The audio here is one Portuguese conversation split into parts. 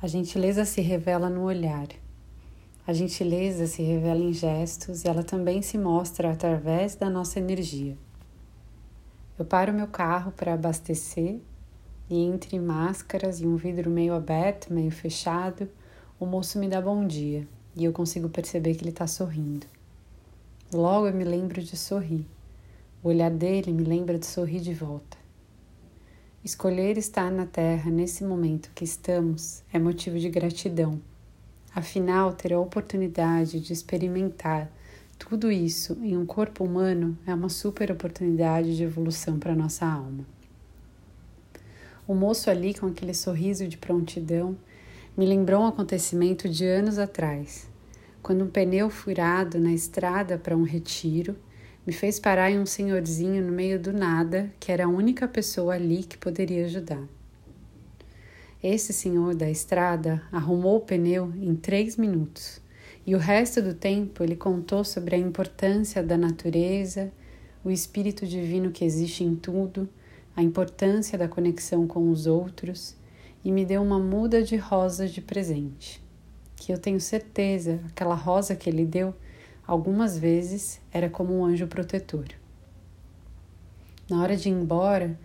A gentileza se revela no olhar. A gentileza se revela em gestos e ela também se mostra através da nossa energia. Eu paro meu carro para abastecer e entre máscaras e um vidro meio aberto, meio fechado, o moço me dá bom dia e eu consigo perceber que ele está sorrindo. Logo eu me lembro de sorrir. O olhar dele me lembra de sorrir de volta. Escolher estar na Terra nesse momento que estamos é motivo de gratidão. Afinal, ter a oportunidade de experimentar tudo isso em um corpo humano é uma super oportunidade de evolução para nossa alma. O moço ali, com aquele sorriso de prontidão, me lembrou um acontecimento de anos atrás, quando um pneu furado na estrada para um retiro me fez parar em um senhorzinho no meio do nada, que era a única pessoa ali que poderia ajudar. Esse senhor da estrada arrumou o pneu em três minutos e o resto do tempo ele contou sobre a importância da natureza, o espírito divino que existe em tudo, a importância da conexão com os outros e me deu uma muda de rosa de presente, que eu tenho certeza aquela rosa que ele deu Algumas vezes era como um anjo protetor. Na hora de ir embora,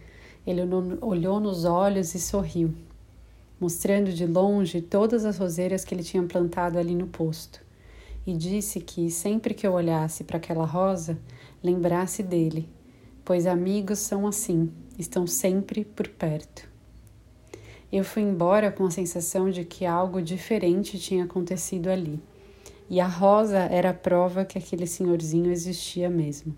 ele olhou nos olhos e sorriu, mostrando de longe todas as roseiras que ele tinha plantado ali no posto, e disse que sempre que eu olhasse para aquela rosa, lembrasse dele, pois amigos são assim, estão sempre por perto. Eu fui embora com a sensação de que algo diferente tinha acontecido ali. E a rosa era a prova que aquele senhorzinho existia mesmo.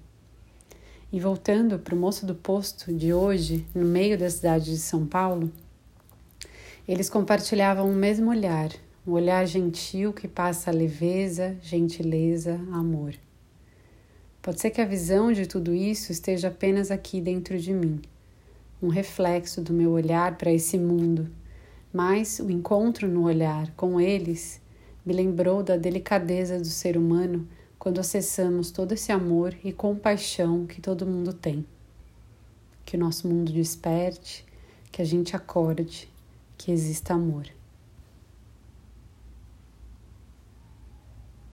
E voltando para o moço do posto de hoje, no meio da cidade de São Paulo, eles compartilhavam o mesmo olhar, um olhar gentil que passa leveza, gentileza, amor. Pode ser que a visão de tudo isso esteja apenas aqui dentro de mim, um reflexo do meu olhar para esse mundo, mas o encontro no olhar com eles me lembrou da delicadeza do ser humano quando acessamos todo esse amor e compaixão que todo mundo tem. Que o nosso mundo desperte, que a gente acorde, que exista amor.